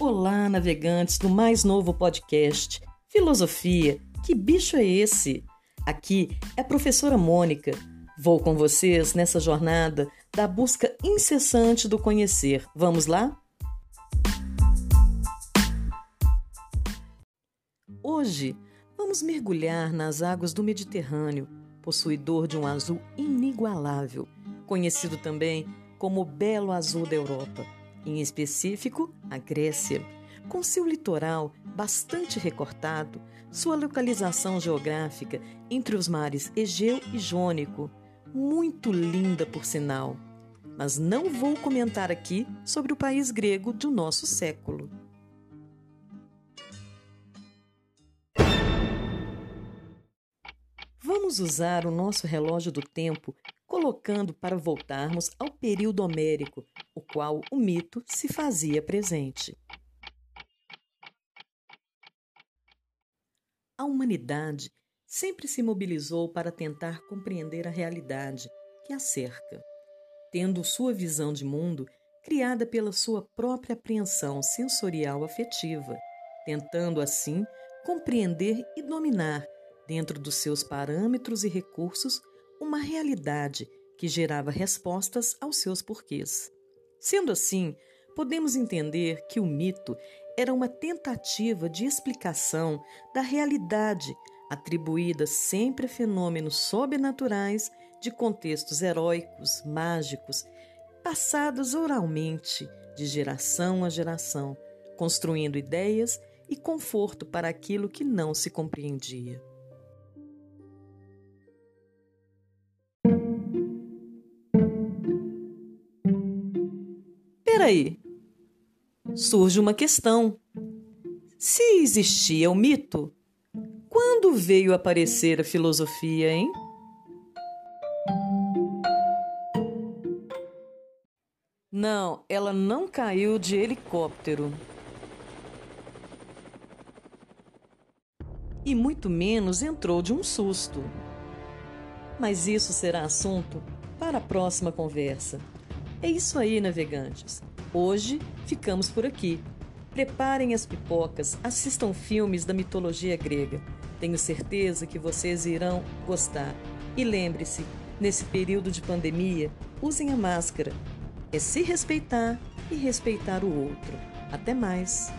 Olá, navegantes do mais novo podcast Filosofia. Que bicho é esse? Aqui é a professora Mônica. Vou com vocês nessa jornada da busca incessante do conhecer. Vamos lá? Hoje vamos mergulhar nas águas do Mediterrâneo, possuidor de um azul inigualável, conhecido também como belo azul da Europa em específico a Grécia, com seu litoral bastante recortado, sua localização geográfica entre os mares Egeu e Jônico, muito linda por sinal. Mas não vou comentar aqui sobre o país grego do nosso século. Vamos usar o nosso relógio do tempo colocando para voltarmos ao período homérico, o qual o mito se fazia presente. A humanidade sempre se mobilizou para tentar compreender a realidade que a cerca, tendo sua visão de mundo criada pela sua própria apreensão sensorial afetiva, tentando assim compreender e dominar, dentro dos seus parâmetros e recursos, uma realidade que gerava respostas aos seus porquês. Sendo assim, podemos entender que o mito era uma tentativa de explicação da realidade atribuída sempre a fenômenos sobrenaturais de contextos heróicos, mágicos, passados oralmente de geração a geração, construindo ideias e conforto para aquilo que não se compreendia. Peraí. Surge uma questão. Se existia o mito, quando veio aparecer a filosofia, hein? Não, ela não caiu de helicóptero. E muito menos entrou de um susto. Mas isso será assunto para a próxima conversa. É isso aí, navegantes. Hoje ficamos por aqui. Preparem as pipocas, assistam filmes da mitologia grega. Tenho certeza que vocês irão gostar. E lembre-se, nesse período de pandemia, usem a máscara. É se respeitar e respeitar o outro. Até mais!